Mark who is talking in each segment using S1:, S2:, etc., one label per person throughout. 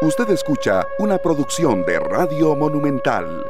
S1: Usted escucha una producción de Radio Monumental.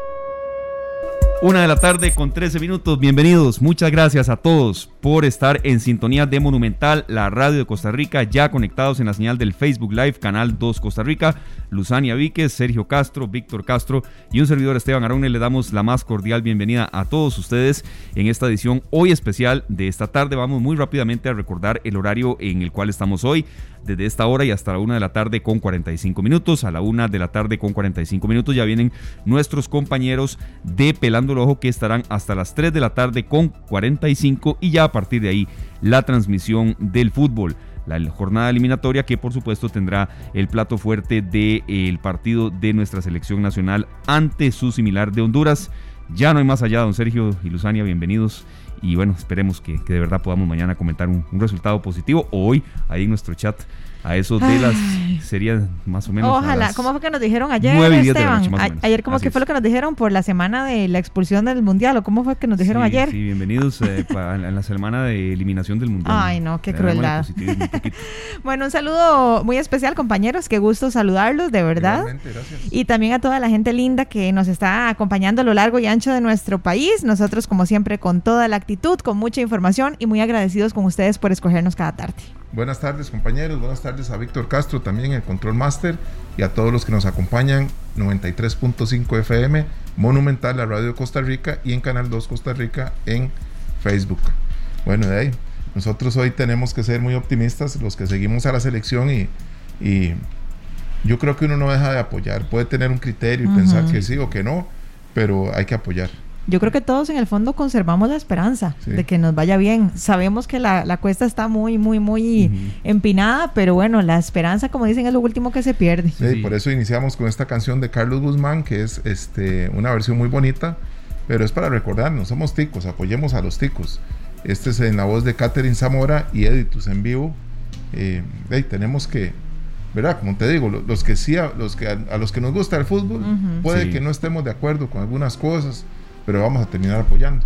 S2: Una de la tarde con 13 minutos. Bienvenidos. Muchas gracias a todos por estar en sintonía de Monumental, la radio de Costa Rica, ya conectados en la señal del Facebook Live, Canal 2 Costa Rica. Luzania Víquez, Sergio Castro, Víctor Castro y un servidor Esteban Arone. Le damos la más cordial bienvenida a todos ustedes en esta edición hoy especial de esta tarde. Vamos muy rápidamente a recordar el horario en el cual estamos hoy desde esta hora y hasta la una de la tarde con 45 minutos. A la una de la tarde con 45 minutos ya vienen nuestros compañeros de Pelando el Ojo que estarán hasta las 3 de la tarde con 45 y ya a partir de ahí la transmisión del fútbol. La jornada eliminatoria que por supuesto tendrá el plato fuerte del el partido de nuestra selección nacional ante su similar de Honduras. Ya no hay más allá, don Sergio y Luzania, bienvenidos. Y bueno, esperemos que, de verdad podamos mañana comentar un, un resultado positivo o hoy ahí en nuestro chat a eso de las sería más o menos.
S3: Ojalá, ¿cómo fue que nos dijeron ayer, Esteban? ayer, ¿cómo que fue lo que nos dijeron por la semana de la expulsión del mundial? ¿O cómo fue que nos dijeron ayer?
S2: Sí, bienvenidos eh, a la semana de eliminación del mundial.
S3: Ay, no, qué crueldad. bueno, un saludo muy especial, compañeros. Qué gusto saludarlos, de verdad. Gracias. Y también a toda la gente linda que nos está acompañando a lo largo y ancho de nuestro país. Nosotros, como siempre, con toda la actitud, con mucha información y muy agradecidos con ustedes por escogernos cada tarde.
S4: Buenas tardes compañeros, buenas tardes a Víctor Castro también el Control Master y a todos los que nos acompañan 93.5 FM, Monumental, la radio de Costa Rica y en Canal 2 Costa Rica en Facebook. Bueno, de ahí, nosotros hoy tenemos que ser muy optimistas, los que seguimos a la selección y, y yo creo que uno no deja de apoyar, puede tener un criterio y pensar que sí o que no, pero hay que apoyar.
S3: Yo creo que todos en el fondo conservamos la esperanza de que nos vaya bien. Sabemos que la, cuesta está muy, muy, muy empinada, pero bueno, la esperanza, como dicen, es lo último que se pierde.
S4: Sí, por eso iniciamos con esta canción de Carlos Guzmán, que es este, una versión muy bonita, pero es para recordarnos, somos ticos, apoyemos a los ticos. Este es en la voz de Catherine Zamora y Editus en vivo. Eh, tenemos que, ¿verdad? Como te digo, los, que sí, a, los que a, los que nos gusta el fútbol, puede que no estemos de acuerdo con algunas cosas pero vamos a terminar apoyando.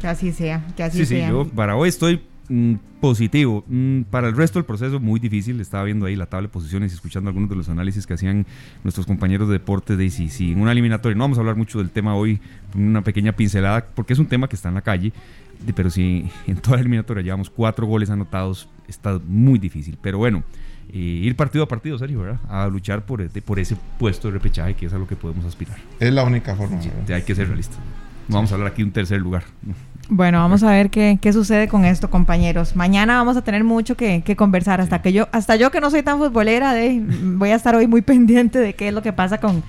S3: Que así sea, que así sea.
S2: Sí, yo para hoy estoy mm, positivo. Mm, para el resto del proceso muy difícil. Estaba viendo ahí la tabla de posiciones y escuchando algunos de los análisis que hacían nuestros compañeros de deporte de si, si en una eliminatoria, no vamos a hablar mucho del tema hoy, una pequeña pincelada, porque es un tema que está en la calle, pero si en toda la eliminatoria llevamos cuatro goles anotados, está muy difícil. Pero bueno, eh, ir partido a partido, Sergio, ¿verdad? A luchar por, por ese puesto de repechaje que es a lo que podemos aspirar.
S4: Es la única forma.
S2: hay que ser realistas. Vamos a hablar aquí de un tercer lugar.
S3: Bueno, vamos a ver qué, qué, sucede con esto, compañeros. Mañana vamos a tener mucho que, que conversar. Hasta que yo, hasta yo que no soy tan futbolera, de, voy a estar hoy muy pendiente de qué es lo que pasa con,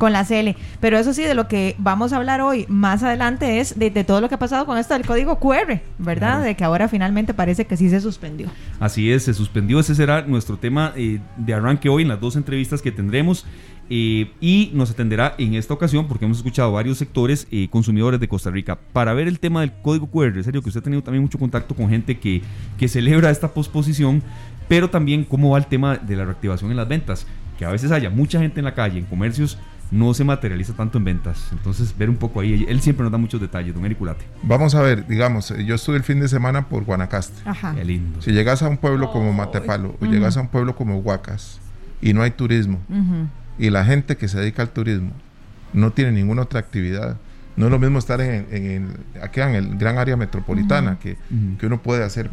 S3: con la CL. Pero eso sí, de lo que vamos a hablar hoy más adelante es de, todo lo que ha pasado con esto del código QR, ¿verdad? De que ahora finalmente parece que sí se suspendió.
S2: Así es, se suspendió. Ese será nuestro tema eh, de arranque hoy en las dos entrevistas que tendremos. Eh, y nos atenderá en esta ocasión, porque hemos escuchado varios sectores eh, consumidores de Costa Rica, para ver el tema del código QR. En serio, que usted ha tenido también mucho contacto con gente que, que celebra esta posposición, pero también cómo va el tema de la reactivación en las ventas. Que a veces haya mucha gente en la calle, en comercios, no se materializa tanto en ventas. Entonces, ver un poco ahí. Él siempre nos da muchos detalles, don Ericulate.
S4: Vamos a ver, digamos, yo estuve el fin de semana por Guanacaste. Ajá. Qué lindo. Si llegas a un pueblo como Matepalo o llegas a un pueblo como Huacas y no hay turismo, y la gente que se dedica al turismo no tiene ninguna otra actividad. No es lo mismo estar en, en, aquí en el gran área metropolitana, que, que, uno puede hacer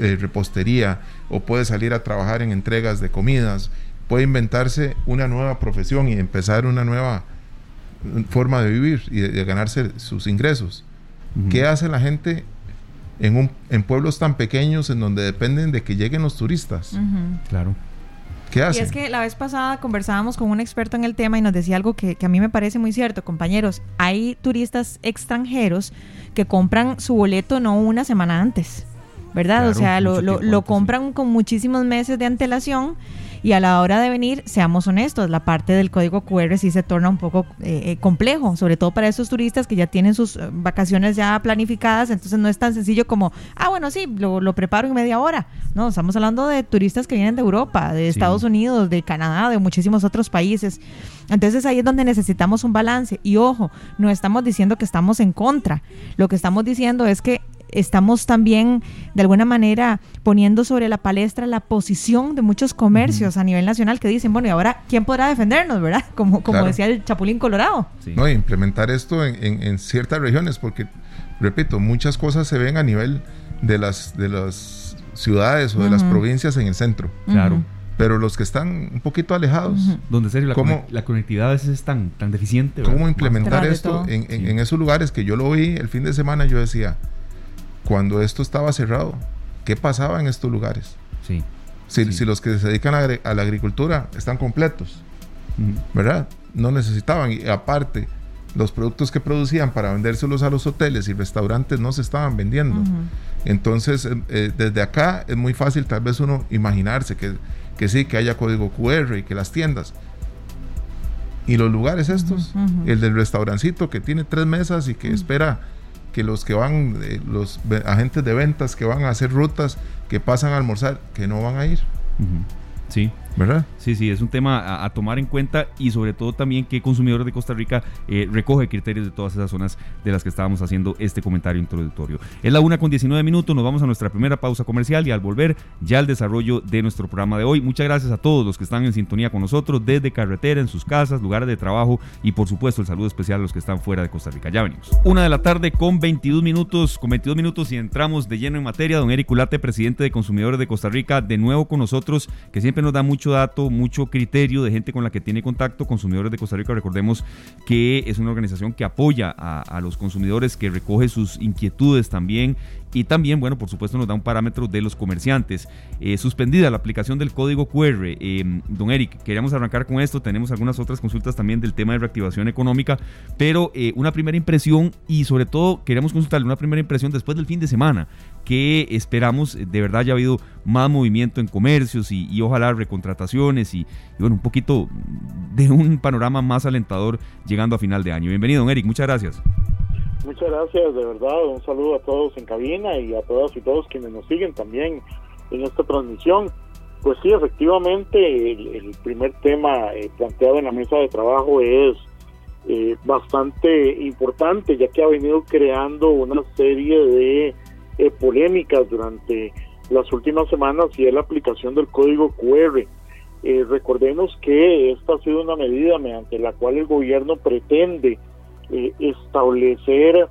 S4: eh, repostería o puede salir a trabajar en entregas de comidas, puede inventarse una nueva profesión y empezar una nueva forma de vivir y de, ganarse sus ingresos. ¿Qué hace la gente en, un, en pueblos tan pequeños en donde dependen de que lleguen los turistas?
S2: Claro.
S3: Y es que la vez pasada conversábamos con un experto en el tema y nos decía algo que, a mí me parece muy cierto, compañeros. Hay turistas extranjeros que compran su boleto no una semana antes, ¿verdad? o sea, lo, lo compran con muchísimos meses de antelación y a la hora de venir, seamos honestos, la parte del código QR sí se torna un poco eh, eh, complejo, sobre todo para esos turistas que ya tienen sus eh, vacaciones ya planificadas, entonces no es tan sencillo como, ah, bueno, sí, lo, preparo en media hora. No, estamos hablando de turistas que vienen de Europa, de Estados Unidos, de Canadá, de muchísimos otros países. Entonces ahí es donde necesitamos un balance. Y ojo, no estamos diciendo que estamos en contra. Lo que estamos diciendo es que estamos también de alguna manera poniendo sobre la palestra la posición de muchos comercios a nivel nacional que dicen, bueno, y ahora, ¿quién podrá defendernos, verdad? Como, como decía el Chapulín Colorado.
S4: No, implementar esto en, ciertas regiones, porque, repito, muchas cosas se ven a nivel de las, de las ciudades o de las provincias en el centro.
S2: Claro
S4: pero los que están un poquito alejados.
S2: Donde serio, la, la conectividad a veces es tan, tan deficiente.
S4: ¿Cómo implementar esto en, esos lugares que yo lo vi el fin de semana? Yo decía, cuando esto estaba cerrado, ¿qué pasaba en estos lugares?
S2: Sí.
S4: Si, los que se dedican a, la agricultura están completos, ¿verdad? No necesitaban. Y aparte, los productos que producían para vendérselos a los hoteles y restaurantes no se estaban vendiendo. Entonces, eh, eh, desde acá es muy fácil tal vez uno imaginarse que que sí, que haya código QR y que las tiendas. Y los lugares estos, el del restaurancito que tiene tres mesas y que espera que los que van, eh, los agentes de ventas que van a hacer rutas, que pasan a almorzar, que no van a ir.
S2: Sí.
S4: ¿Verdad?
S2: Sí, sí, es un tema a, tomar en cuenta y sobre todo también que Consumidores de Costa Rica eh, recoge criterios de todas esas zonas de las que estábamos haciendo este comentario introductorio. Es la una con 19 minutos, nos vamos a nuestra primera pausa comercial y al volver ya al desarrollo de nuestro programa de hoy. Muchas gracias a todos los que están en sintonía con nosotros desde carretera, en sus casas, lugares de trabajo y por supuesto el saludo especial a los que están fuera de Costa Rica. Ya venimos. Una de la tarde con 22 minutos, con 22 minutos y entramos de lleno en materia. Don Eric Ulate, presidente de Consumidores de Costa Rica, de nuevo con nosotros, que siempre nos da mucho dato, mucho criterio de gente con la que tiene contacto, Consumidores de Costa Rica. Recordemos que es una organización que apoya a, los consumidores, que recoge sus inquietudes también y también, bueno, por supuesto nos da un parámetro de los comerciantes. Eh, suspendida la aplicación del código QR. Eh, don Eric, queríamos arrancar con esto. Tenemos algunas otras consultas también del tema de reactivación económica, pero eh, una primera impresión y sobre todo queremos consultarle una primera impresión después del fin de semana que esperamos de verdad haya habido más movimiento en comercios y, ojalá recontrataciones y, y, bueno, un poquito de un panorama más alentador llegando a final de año. Bienvenido, don Eric, muchas gracias.
S5: Muchas gracias, de verdad. Un saludo a todos en cabina y a todas y todos quienes nos siguen también en esta transmisión. Pues sí, efectivamente, el, primer tema eh, planteado en la mesa de trabajo es eh, bastante importante, ya que ha venido creando una serie de eh, polémicas durante las últimas semanas y es la aplicación del código QR. recordemos que esta ha sido una medida mediante la cual el gobierno pretende eh, establecer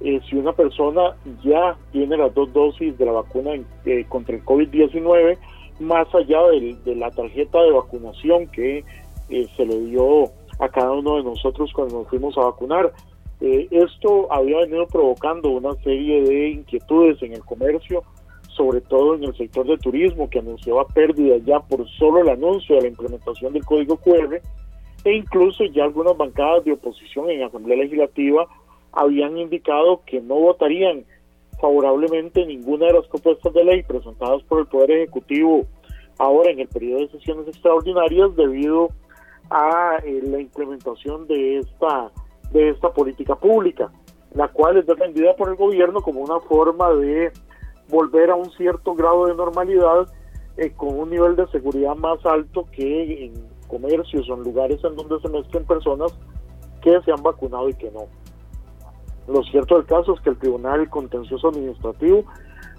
S5: eh, si una persona ya tiene las dos dosis de la vacuna eh, contra el COVID-19, más allá de la tarjeta de vacunación que se le dio a cada uno de nosotros cuando nos fuimos a vacunar. Esto había venido provocando una serie de inquietudes en el comercio, sobre todo en el sector de turismo, que anunciaba pérdidas ya por solo el anuncio de la implementación del código QR e incluso ya algunas bancadas de oposición en Asamblea Legislativa habían indicado que no votarían favorablemente ninguna de las propuestas de ley presentadas por el Poder Ejecutivo ahora en el periodo de sesiones extraordinarias debido a eh, la implementación de esta de esta política pública, la cual es defendida por el gobierno como una forma de volver a un cierto grado de normalidad eh, con un nivel de seguridad más alto que en comercios o en lugares en donde se mezclen personas que se han vacunado y que no. Lo cierto del caso es que el Tribunal Contencioso Administrativo,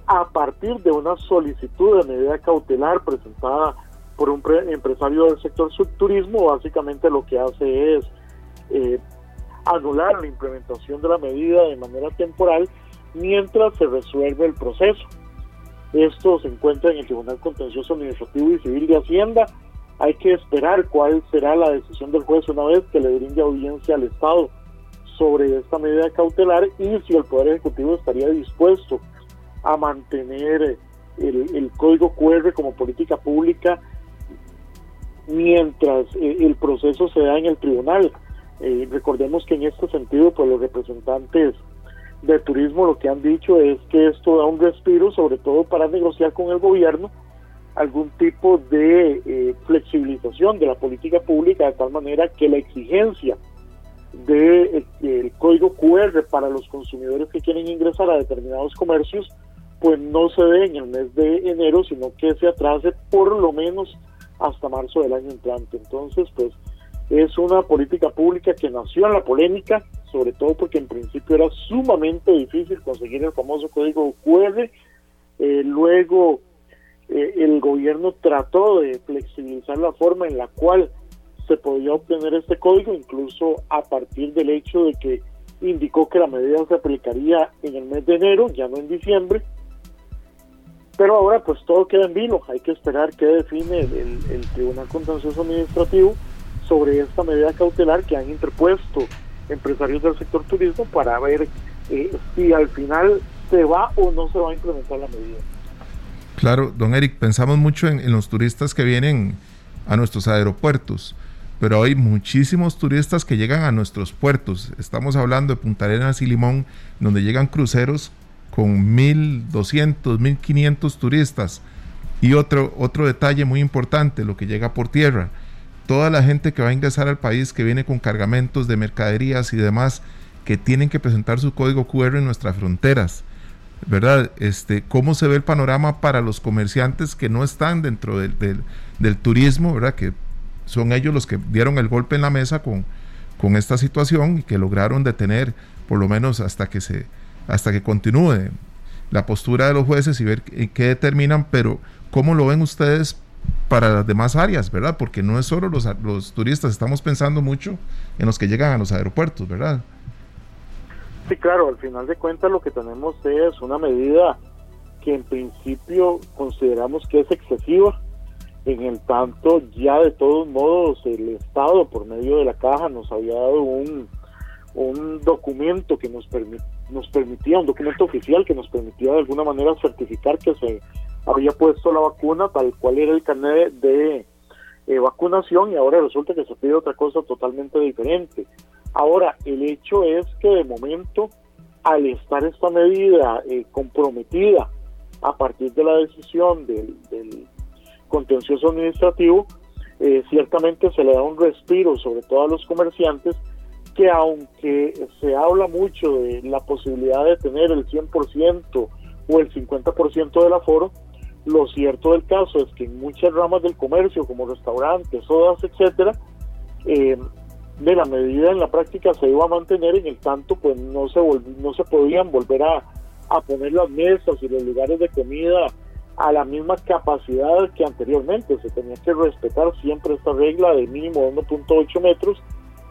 S5: a partir de una solicitud de medida cautelar presentada por un empresario del sector subturismo, básicamente lo que hace es eh, anular la implementación de la medida de manera temporal mientras se resuelve el proceso. Esto se encuentra en el Tribunal Contencioso Administrativo y Civil de Hacienda hay que esperar cuál será la decisión del juez una vez que le brinde audiencia al Estado sobre esta medida cautelar y si el Poder Ejecutivo estaría dispuesto a mantener el, código QR como política pública mientras eh, el proceso se da en el tribunal. Eh, recordemos que en este sentido, pues los representantes de turismo lo que han dicho es que esto da un respiro, sobre todo para negociar con el gobierno algún tipo de eh, flexibilización de la política pública de tal manera que la exigencia del de, el código QR para los consumidores que quieren ingresar a determinados comercios pues no se dé en el mes de enero sino que se atrase por lo menos hasta marzo del año entrante. Entonces pues es una política pública que nació en la polémica sobre todo porque en principio era sumamente difícil conseguir el famoso código QR. Eh, luego eh, el gobierno trató de flexibilizar la forma en la cual se podía obtener este código, incluso a partir del hecho de que indicó que la medida se aplicaría en el mes de enero, ya no en diciembre. Pero ahora pues todo queda en vilo, hay que esperar que define el, Tribunal Contencioso Administrativo sobre esta medida cautelar que han interpuesto empresarios del sector turismo para ver eh, si al final se va o no se va a implementar la medida.
S4: Claro, don Eric, pensamos mucho en, en los turistas que vienen a nuestros aeropuertos pero hay muchísimos turistas que llegan a nuestros puertos. Estamos hablando de Punta Arenas y Limón, donde llegan cruceros con 1.200, 1.500 turistas. Y otro, otro detalle muy importante, lo que llega por tierra. Toda la gente que va a ingresar al país, que viene con cargamentos de mercaderías y demás, que tienen que presentar su código QR en nuestras fronteras. ¿Verdad? Este, ¿Cómo se ve el panorama para los comerciantes que no están dentro del, del, turismo, ¿verdad? Que son ellos los que dieron el golpe en la mesa con, con esta situación y que lograron detener por lo menos hasta que se hasta que continúe la postura de los jueces y ver qué determinan, pero ¿cómo lo ven ustedes para las demás áreas, verdad? Porque no es solo los, turistas, estamos pensando mucho en los que llegan a los aeropuertos, ¿verdad?
S5: Sí, claro, al final de cuentas lo que tenemos es una medida que en principio consideramos que es excesiva, en el tanto ya de todos modos el Estado por medio de la caja nos había dado un, un documento que nos, nos permitía, un documento oficial que nos permitía de alguna manera certificar que se había puesto la vacuna tal cual era el carnet de eh, vacunación y ahora resulta que se pide otra cosa totalmente diferente. Ahora, el hecho es que de momento, al estar esta medida eh, comprometida a partir de la decisión del, del contencioso administrativo, eh, ciertamente se le da un respiro, sobre todo a los comerciantes, que aunque se habla mucho de la posibilidad de tener el 100% o el 50% del aforo, lo cierto del caso es que en muchas ramas del comercio, como restaurantes, sodas, etcétera, eh, de la medida en la práctica se iba a mantener, en el tanto pues no se no se podían volver a, a poner las mesas y los lugares de comida a la misma capacidad que anteriormente. Se tenía que respetar siempre esta regla de mínimo 1.8 metros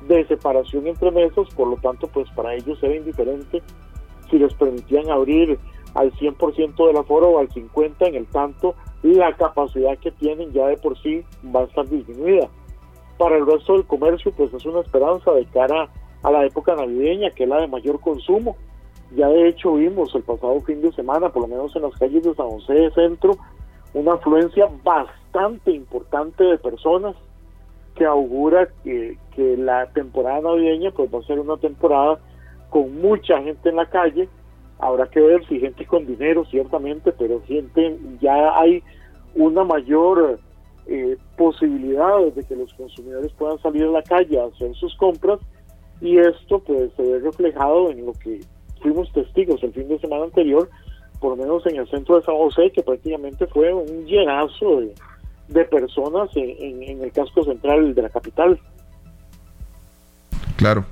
S5: de separación entre mesas, por lo tanto, pues para ellos era indiferente si les permitían abrir al 100% del aforo o al 50% en el tanto, la capacidad que tienen ya de por sí va a estar disminuida. Para el resto del comercio, pues es una esperanza de cara a la época navideña, que es la de mayor consumo, ya de hecho vimos el pasado fin de semana, por lo menos en las calles de San José de Centro, una afluencia bastante importante de personas que augura que, que la temporada navideña pues va a ser una temporada con mucha gente en la calle. Habrá que ver si gente con dinero, ciertamente, pero gente, ya hay una mayor eh, posibilidad de que los consumidores puedan salir a la calle a hacer sus compras y esto pues se ve reflejado en lo que fuimos testigos el fin de semana anterior, por lo menos en el centro de San José, que prácticamente fue un llenazo de, personas en, el casco central de la capital.
S4: Claro,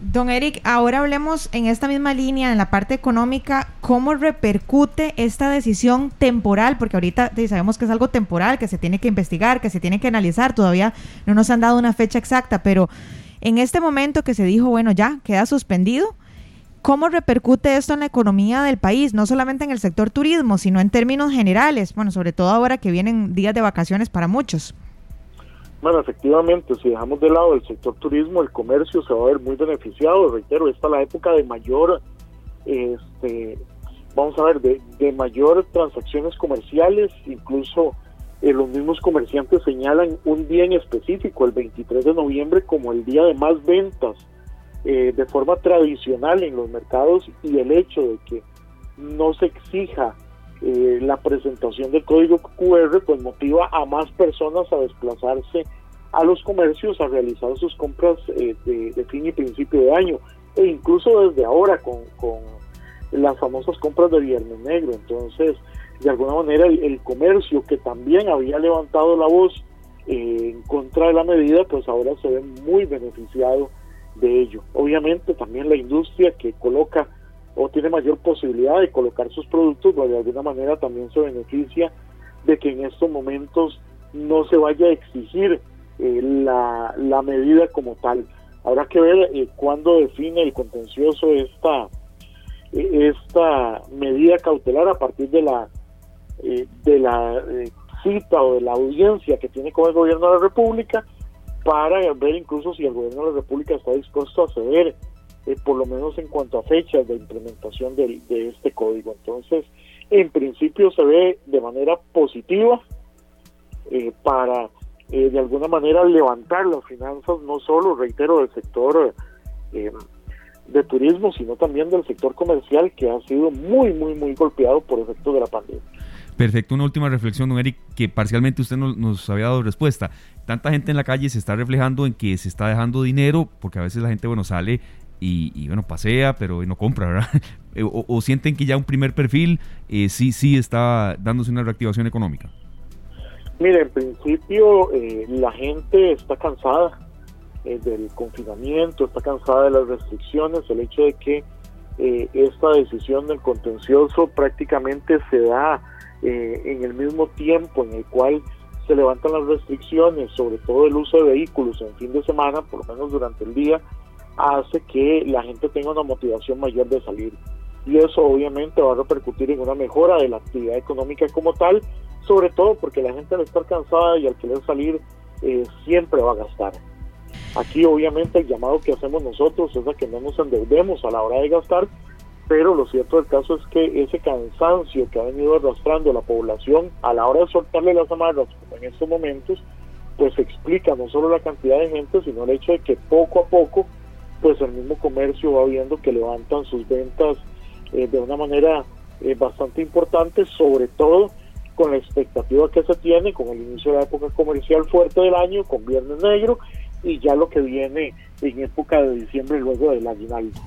S3: Don Eric, ahora hablemos en esta misma línea, en la parte económica, ¿cómo repercute esta decisión temporal? Porque ahorita sabemos que es algo temporal, que se tiene que investigar, que se tiene que analizar, todavía no nos han dado una fecha exacta, pero en este momento que se dijo, bueno, ya queda suspendido, ¿Cómo repercute esto en la economía del país? No solamente en el sector turismo, sino en términos generales. Bueno, sobre todo ahora que vienen días de vacaciones para muchos.
S5: Bueno, efectivamente, si dejamos de lado el sector turismo, el comercio se va a ver muy beneficiado. Reitero, esta es la época de mayor, este, vamos a ver, de, mayor transacciones comerciales. Incluso eh, los mismos comerciantes señalan un día en específico, el 23 de noviembre, como el día de más ventas eh, de forma tradicional en los mercados y el hecho de que no se exija eh, la presentación del código QR pues motiva a más personas a desplazarse a los comercios a realizar sus compras eh, de, fin y principio de año e incluso desde ahora con, con las famosas compras de Viernes Negro entonces de alguna manera el, comercio que también había levantado la voz en contra de la medida pues ahora se ve muy beneficiado de ello. Obviamente también la industria que coloca o tiene mayor posibilidad de colocar sus productos, pues de alguna manera también se beneficia de que en estos momentos no se vaya a exigir eh, la, la, medida como tal. Habrá que ver eh, cuándo define el contencioso esta, eh, esta medida cautelar a partir de la, de la cita o de la audiencia que tiene con el gobierno de la República para ver incluso si el gobierno de la República está dispuesto a ceder, eh, por lo menos en cuanto a fechas de implementación de, este código. Entonces, en principio se ve de manera positiva eh, para eh, de alguna manera levantar las finanzas, no solo, reitero, del sector de turismo, sino también del sector comercial que ha sido muy, muy, muy golpeado por efecto de la pandemia.
S2: Perfecto, una última reflexión, don Eric, que parcialmente usted nos, había dado respuesta. Tanta gente en la calle se está reflejando en que se está dejando dinero, porque a veces la gente, bueno, sale y, bueno, pasea, pero no compra, ¿verdad? Eh, o, sienten que ya un primer perfil eh, sí, sí está dándose una reactivación económica.
S5: Mire, en principio eh, la gente está cansada del confinamiento, está cansada de las restricciones, el hecho de que esta decisión del contencioso prácticamente se da eh, en el mismo tiempo en el cual se levantan las restricciones, sobre todo el uso de vehículos en fin de semana, por lo menos durante el día, hace que la gente tenga una motivación mayor de salir. Y eso obviamente va a repercutir en una mejora de la actividad económica como tal, sobre todo porque la gente al estar cansada y al querer salir eh, siempre va a gastar. Aquí obviamente el llamado que hacemos nosotros es a que no nos endeudemos a la hora de gastar, pero lo cierto del caso es que ese cansancio que ha venido arrastrando la población a la hora de soltarle las amarras en estos momentos, pues explica no solo la cantidad de gente, sino el hecho de que poco a poco, pues el mismo comercio va viendo que levantan sus ventas eh, de una manera eh, bastante importante, sobre todo con la expectativa que se tiene con el inicio de la época comercial fuerte del año, con Viernes Negro, y ya lo que viene en época de diciembre luego del aguinaldo.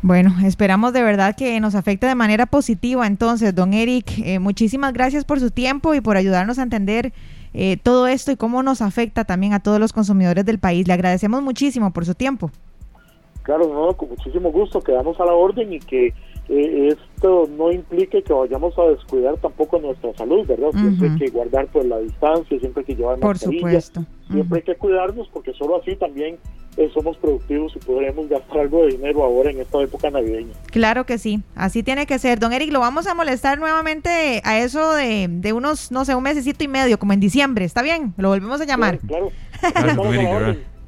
S3: Bueno, esperamos de verdad que nos afecte de manera positiva. Entonces, don Eric, eh, muchísimas gracias por su tiempo y por ayudarnos a entender eh, todo esto y cómo nos afecta también a todos los consumidores del país. Le agradecemos muchísimo por su tiempo.
S5: Claro, no, con muchísimo gusto. Quedamos a la orden y que eh, esto no implique que vayamos a descuidar tampoco nuestra salud, ¿verdad? Siempre hay que guardar por pues, la distancia, siempre hay que llevar
S3: Por supuesto.
S5: Siempre hay que cuidarnos porque solo así también eh, somos productivos y podremos gastar algo de dinero ahora en esta época navideña.
S3: Claro que sí, así tiene que ser. Don Eric, lo vamos a molestar nuevamente a eso de, de unos, no sé, un mesecito y medio, como en diciembre, ¿está bien? Lo volvemos a llamar.
S5: Claro.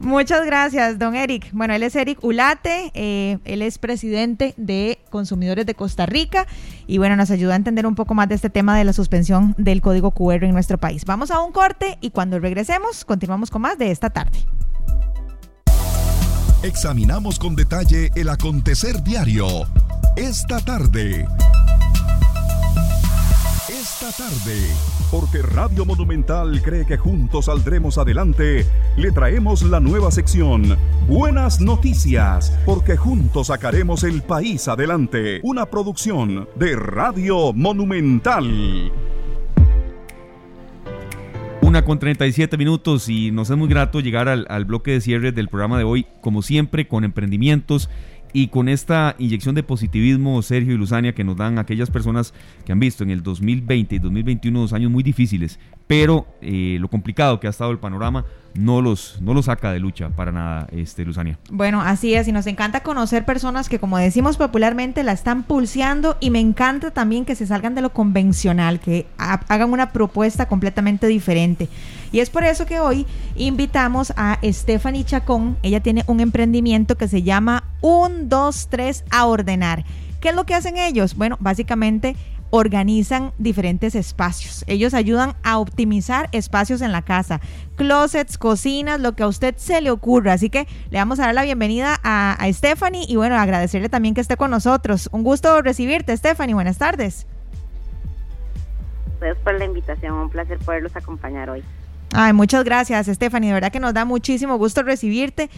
S3: Muchas gracias, don Eric. Bueno, él es Eric Ulate, eh, él es presidente de Consumidores de Costa Rica y bueno, nos ayuda a entender un poco más de este tema de la suspensión del código QR en nuestro país. Vamos a un corte y cuando regresemos continuamos con más de esta tarde.
S1: Examinamos con detalle el acontecer diario. Esta tarde. Tarde. Porque Radio Monumental cree que juntos saldremos adelante, le traemos la nueva sección. Buenas noticias, porque juntos sacaremos el país adelante. Una producción de Radio Monumental.
S2: Una con 37 minutos y nos es muy grato llegar al, al, bloque de cierre del programa de hoy, como siempre, con emprendimientos y con esta inyección de positivismo, Sergio y Luzania, que nos dan aquellas personas que han visto en el 2020 y 2021 dos años muy difíciles, pero eh, lo complicado que ha estado el panorama, no los, no los saca de lucha para nada, este, Luzania.
S3: Bueno, así es, y nos encanta conocer personas que, como decimos popularmente, la están pulseando y me encanta también que se salgan de lo convencional, que hagan una propuesta completamente diferente. Y es por eso que hoy invitamos a Stephanie Chacón. Ella tiene un emprendimiento que se llama Un, dos, tres a ordenar. ¿Qué es lo que hacen ellos? Bueno, básicamente organizan diferentes espacios. Ellos ayudan a optimizar espacios en la casa, closets, cocinas, lo que a usted se le ocurra. Así que le vamos a dar la bienvenida a, Stephanie y bueno, agradecerle también que esté con nosotros. Un gusto recibirte, Stephanie. Buenas tardes.
S6: Gracias por la invitación, un placer poderlos acompañar hoy.
S3: Ay, muchas gracias, Stephanie. De verdad que nos da muchísimo gusto recibirte.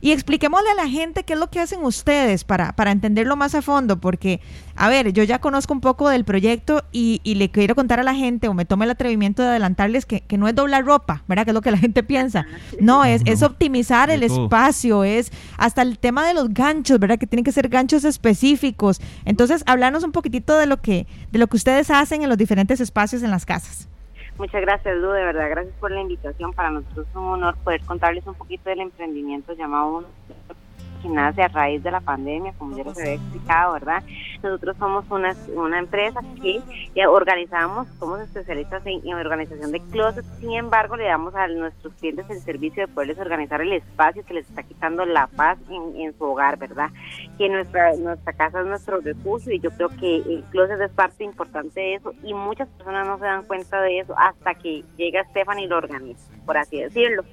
S3: Y expliquémosle a la gente qué es lo que hacen ustedes para, para entenderlo más a fondo, porque, a ver, yo ya conozco un poco del proyecto y, y le quiero contar a la gente, o me tome el atrevimiento de adelantarles que, que, no es doblar ropa, ¿verdad? Que es lo que la gente piensa. No, es, es optimizar el espacio, es hasta el tema de los ganchos, ¿verdad? Que tienen que ser ganchos específicos. Entonces, hablarnos un poquitito de lo que, de lo que ustedes hacen en los diferentes espacios en las casas.
S6: Muchas gracias, Lu, de verdad, gracias por la invitación. Para nosotros es un honor poder contarles un poquito del emprendimiento llamado que nace a raíz de la pandemia, como ya les había explicado, ¿verdad? Nosotros somos una, una empresa que organizamos, somos especialistas en, organización de closets, sin embargo le damos a nuestros clientes el servicio de poderles organizar el espacio que les está quitando la paz en, su hogar, ¿verdad? Que nuestra, nuestra casa es nuestro refugio y yo creo que el closet es parte importante de eso y muchas personas no se dan cuenta de eso hasta que llega Stephanie y lo organiza, por así decirlo.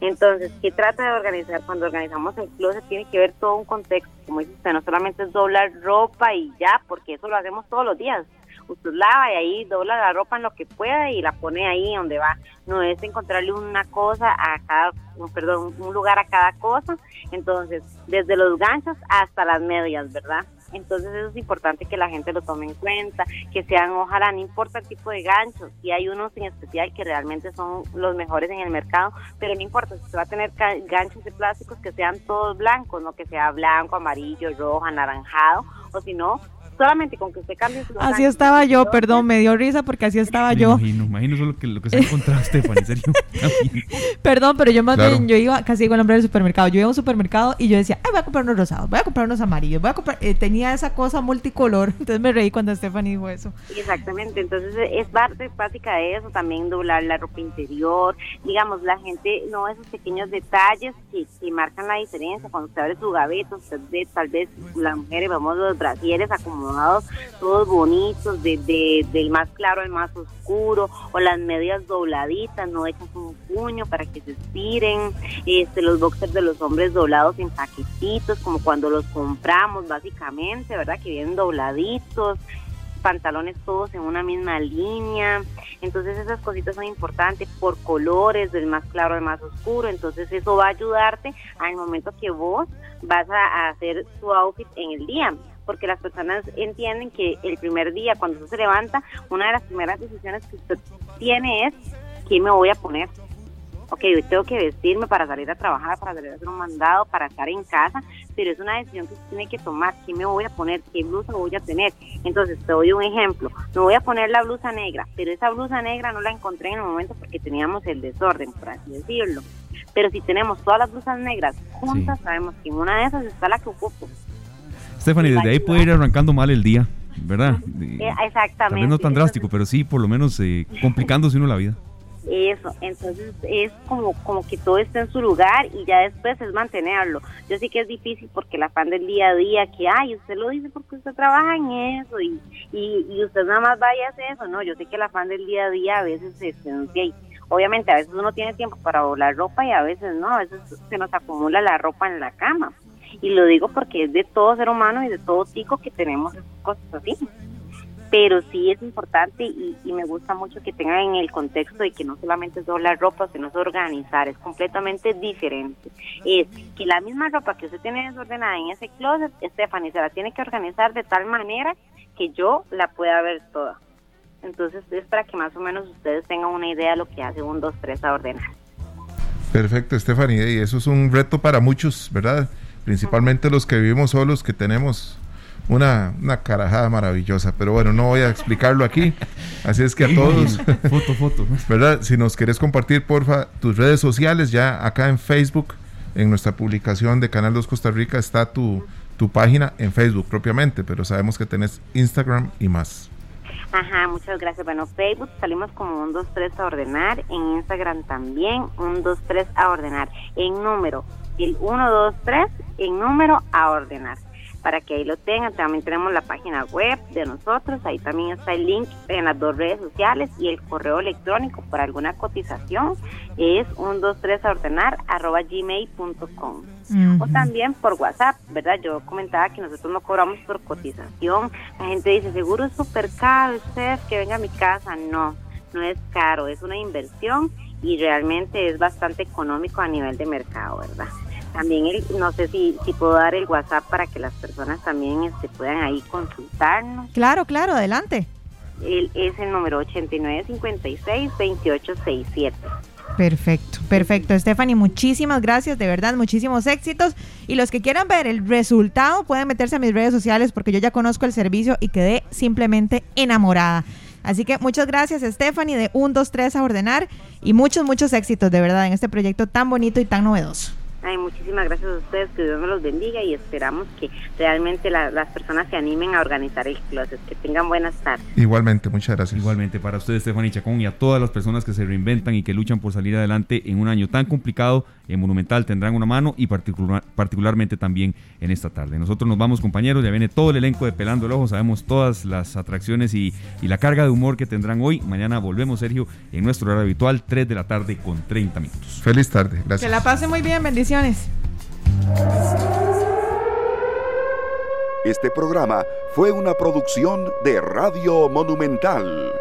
S6: Entonces, ¿qué trata de organizar? Cuando organizamos el closet tiene que ver todo un contexto, como dice usted, no solamente es doblar ropa y ya, porque eso lo hacemos todos los días. Usted lava y ahí dobla la ropa en lo que pueda y la pone ahí donde va. No es encontrarle una cosa a cada, perdón, un lugar a cada cosa. Entonces, desde los ganchos hasta las medias, ¿verdad? Entonces eso es importante que la gente lo tome en cuenta, que sean, ojalá, no importa el tipo de ganchos, si hay unos en especial que realmente son los mejores en el mercado, pero no importa, si se va a tener ganchos de plásticos que sean todos blancos, no que sea blanco, amarillo, rojo, anaranjado, o si no, solamente con que usted cambie su
S3: Así estaba yo, perdón, me dio risa porque así estaba yo.
S2: Imagino, imagino solo que lo que se ha encontrado en serio.
S3: perdón, pero yo más bien, yo iba casi con el nombre del supermercado. Yo iba a un supermercado y yo decía, ay, voy a comprar unos rosados, voy a comprar unos amarillos, voy a comprar. Eh, tenía esa cosa multicolor, entonces me reí cuando Estefan dijo eso.
S6: Exactamente, entonces es parte básica de eso, también doblar la ropa interior. Digamos, la gente, no esos pequeños detalles que, que marcan la diferencia. Cuando usted abre su gaveta, usted ve, tal vez las mujeres, vamos los brasieres como todos bonitos, de, del más claro al más oscuro, o las medias dobladitas, no hechas un puño para que se estiren, este, los boxers de los hombres doblados en paquetitos, como cuando los compramos básicamente, ¿verdad? Que vienen dobladitos, pantalones todos en una misma línea. Entonces esas cositas son importantes por colores, del más claro al más oscuro. Entonces eso va a ayudarte al momento que vos vas a hacer tu outfit en el día porque las personas entienden que el primer día, cuando usted se levanta, una de las primeras decisiones que usted tiene es, ¿qué me voy a poner? Ok, yo tengo que vestirme para salir a trabajar, para salir a hacer un mandado, para estar en casa, pero es una decisión que usted tiene que tomar, ¿qué me voy a poner? ¿Qué blusa voy a tener? Entonces, te doy un ejemplo, me voy a poner la blusa negra, pero esa blusa negra no la encontré en el momento porque teníamos el desorden, por así decirlo. Pero si tenemos todas las blusas negras juntas, sabemos que en una de esas está la que ocupo.
S2: Stephanie, desde ahí puede ir arrancando mal el día, ¿verdad?
S6: Eh, exactamente. Tal vez
S2: no tan drástico, pero sí, por lo menos eh, complicándose uno la vida.
S6: Eso, entonces es como, como que todo esté en su lugar y ya después es mantenerlo. Yo sé que es difícil porque la afán del día a día, que, ay, usted lo dice porque usted trabaja en eso y, y, usted nada más vaya a hacer eso, no, yo sé que la afán del día a día a veces se, se obviamente a veces uno tiene tiempo para volar ropa y a veces no, a veces se nos acumula la ropa en la cama. Y lo digo porque es de todo ser humano y de todo tico que tenemos cosas así. Pero sí es importante y, me gusta mucho que tengan en el contexto de que no solamente es doblar ropa, sino es organizar, es completamente diferente. Es que la misma ropa que usted tiene desordenada en ese closet, Stephanie se la tiene que organizar de tal manera que yo la pueda ver toda. Entonces es para que más o menos ustedes tengan una idea de lo que hace un 2, 3 a ordenar.
S4: Perfecto, Stephanie, y eso es un reto para muchos, ¿verdad? Principalmente los que vivimos solos, que tenemos una, una carajada maravillosa, pero bueno, no voy a explicarlo aquí. Así es que a todos,
S2: foto, foto,
S4: ¿verdad? Si nos querés compartir, porfa, tus redes sociales, ya acá en Facebook, en nuestra publicación de Canal 2 Costa Rica está tu, tu página en Facebook propiamente, pero sabemos que tenés Instagram y más.
S6: Ajá, muchas gracias. Bueno, Facebook salimos como un 2, 3 a ordenar, en Instagram también un 2, 3 a ordenar, en número el 1, 2, 3 en número a ordenar. Para que ahí lo tengan, también tenemos la página web de nosotros, ahí también está el link en las dos redes sociales y el correo electrónico por alguna cotización es 123 a ordenar arroba gmail.com o también por WhatsApp, ¿verdad? Yo comentaba que nosotros no cobramos por cotización, la gente dice, seguro es súper caro, usted que venga a mi casa, no, no es caro, es una inversión y realmente es bastante económico a nivel de mercado, ¿verdad? También no sé si, si puedo dar el WhatsApp para que las personas también este, puedan ahí consultarnos.
S3: Claro, claro, adelante.
S6: El, es el número 8956-2867.
S3: Perfecto, perfecto. Stephanie, muchísimas gracias, de verdad, muchísimos éxitos. Y los que quieran ver el resultado pueden meterse a mis redes sociales porque yo ya conozco el servicio y quedé simplemente enamorada. Así que muchas gracias, Stephanie, de 1, 2, 3 a ordenar y muchos, muchos éxitos, de verdad, en este proyecto tan bonito y tan novedoso.
S6: Ay, muchísimas gracias a ustedes, que Dios me los bendiga y esperamos que realmente las personas se animen a organizar el closet. Que tengan buenas tardes.
S4: Igualmente, muchas gracias.
S2: Igualmente para ustedes, Stephanie Chacón, y a todas las personas que se reinventan y que luchan por salir adelante en un año tan complicado en Monumental tendrán una mano y particularmente también en esta tarde. Nosotros nos vamos, compañeros, ya viene todo el elenco de Pelando el Ojo, sabemos todas las atracciones y, y la carga de humor que tendrán hoy. Mañana volvemos, Sergio, en nuestro horario habitual, 3 de la tarde con 30 minutos.
S4: Feliz tarde, gracias.
S3: Que la pase muy bien, bendiciones.
S1: Este programa fue una producción de Radio Monumental.